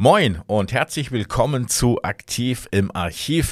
Moin und herzlich willkommen zu Aktiv im Archiv,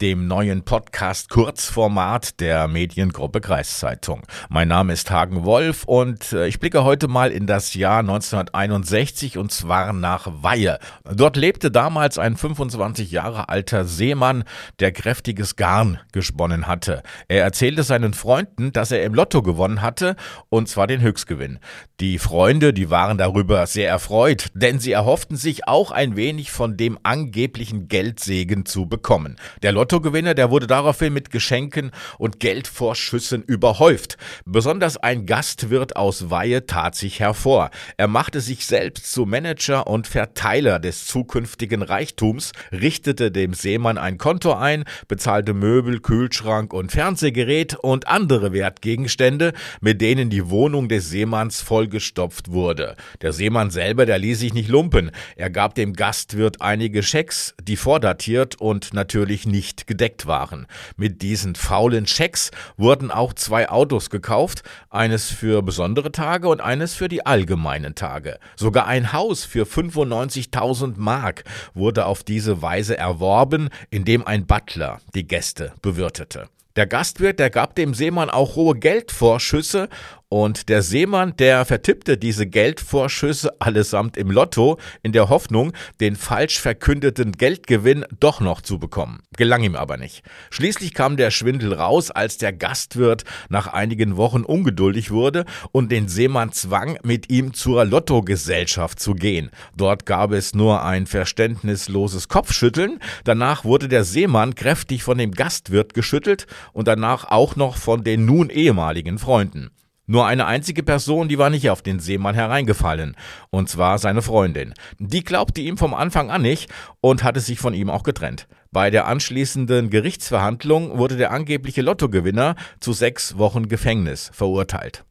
dem neuen Podcast Kurzformat der Mediengruppe Kreiszeitung. Mein Name ist Hagen Wolf und äh, ich blicke heute mal in das Jahr 1961 und zwar nach Weihe. Dort lebte damals ein 25 Jahre alter Seemann, der kräftiges Garn gesponnen hatte. Er erzählte seinen Freunden, dass er im Lotto gewonnen hatte und zwar den Höchstgewinn. Die Freunde, die waren darüber sehr erfreut, denn sie erhofften sich auch ein wenig von dem angeblichen Geldsegen zu bekommen. Der Lotto Lottogewinner, der wurde daraufhin mit Geschenken und Geldvorschüssen überhäuft. Besonders ein Gastwirt aus Weihe tat sich hervor. Er machte sich selbst zu Manager und Verteiler des zukünftigen Reichtums, richtete dem Seemann ein Konto ein, bezahlte Möbel, Kühlschrank und Fernsehgerät und andere Wertgegenstände, mit denen die Wohnung des Seemanns vollgestopft wurde. Der Seemann selber, der ließ sich nicht lumpen. Er gab dem Gastwirt einige Schecks, die vordatiert und natürlich nicht nicht gedeckt waren. Mit diesen faulen Schecks wurden auch zwei Autos gekauft, eines für besondere Tage und eines für die allgemeinen Tage. Sogar ein Haus für 95.000 Mark wurde auf diese Weise erworben, indem ein Butler die Gäste bewirtete. Der Gastwirt, der gab dem Seemann auch hohe Geldvorschüsse und der Seemann, der vertippte diese Geldvorschüsse allesamt im Lotto in der Hoffnung, den falsch verkündeten Geldgewinn doch noch zu bekommen. Gelang ihm aber nicht. Schließlich kam der Schwindel raus, als der Gastwirt nach einigen Wochen ungeduldig wurde und den Seemann zwang, mit ihm zur Lottogesellschaft zu gehen. Dort gab es nur ein verständnisloses Kopfschütteln. Danach wurde der Seemann kräftig von dem Gastwirt geschüttelt und danach auch noch von den nun ehemaligen Freunden. Nur eine einzige Person, die war nicht auf den Seemann hereingefallen, und zwar seine Freundin. Die glaubte ihm vom Anfang an nicht und hatte sich von ihm auch getrennt. Bei der anschließenden Gerichtsverhandlung wurde der angebliche Lottogewinner zu sechs Wochen Gefängnis verurteilt.